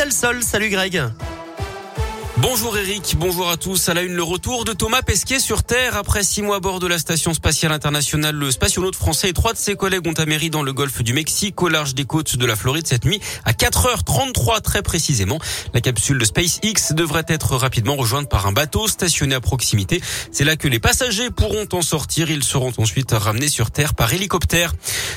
Delsol. Salut Greg. Bonjour Eric, bonjour à tous. À la une, le retour de Thomas Pesquet sur Terre après six mois à bord de la station spatiale internationale. Le spationaute français et trois de ses collègues ont améri dans le golfe du Mexique au large des côtes de la Floride cette nuit à 4h33 très précisément. La capsule de SpaceX devrait être rapidement rejointe par un bateau stationné à proximité. C'est là que les passagers pourront en sortir. Ils seront ensuite ramenés sur Terre par hélicoptère.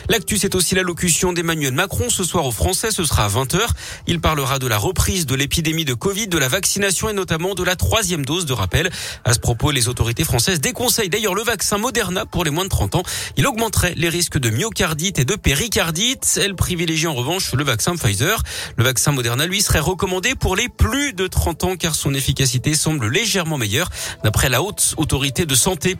L'actu, c'est aussi l'allocution d'Emmanuel Macron ce soir aux Français. Ce sera à 20h. Il parlera de la reprise de l'épidémie de Covid, de la vaccination notamment de la troisième dose de rappel. À ce propos, les autorités françaises déconseillent d'ailleurs le vaccin Moderna pour les moins de 30 ans. Il augmenterait les risques de myocardite et de péricardite. Elle privilégie en revanche le vaccin Pfizer. Le vaccin Moderna, lui, serait recommandé pour les plus de 30 ans car son efficacité semble légèrement meilleure d'après la haute autorité de santé.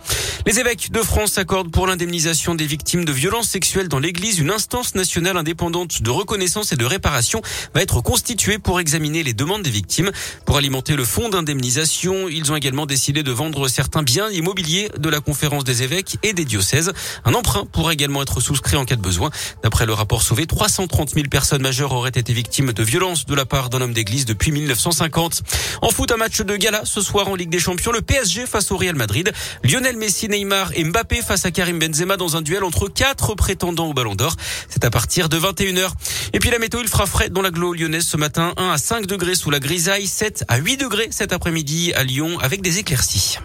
Les évêques de France accordent pour l'indemnisation des victimes de violences sexuelles dans l'église une instance nationale indépendante de reconnaissance et de réparation va être constituée pour examiner les demandes des victimes. Pour alimenter le le fonds d'indemnisation. Ils ont également décidé de vendre certains biens immobiliers de la conférence des évêques et des diocèses. Un emprunt pourrait également être souscrit en cas de besoin. D'après le rapport Sauvé, 330 000 personnes majeures auraient été victimes de violences de la part d'un homme d'église depuis 1950. En foot, un match de gala ce soir en Ligue des Champions. Le PSG face au Real Madrid. Lionel Messi, Neymar et Mbappé face à Karim Benzema dans un duel entre quatre prétendants au Ballon d'Or. C'est à partir de 21h. Et puis la météo, il fera frais dans la l'agglo lyonnaise ce matin. 1 à 5 degrés sous la grisaille, 7 à 8 degrés cet après-midi à Lyon avec des éclaircies.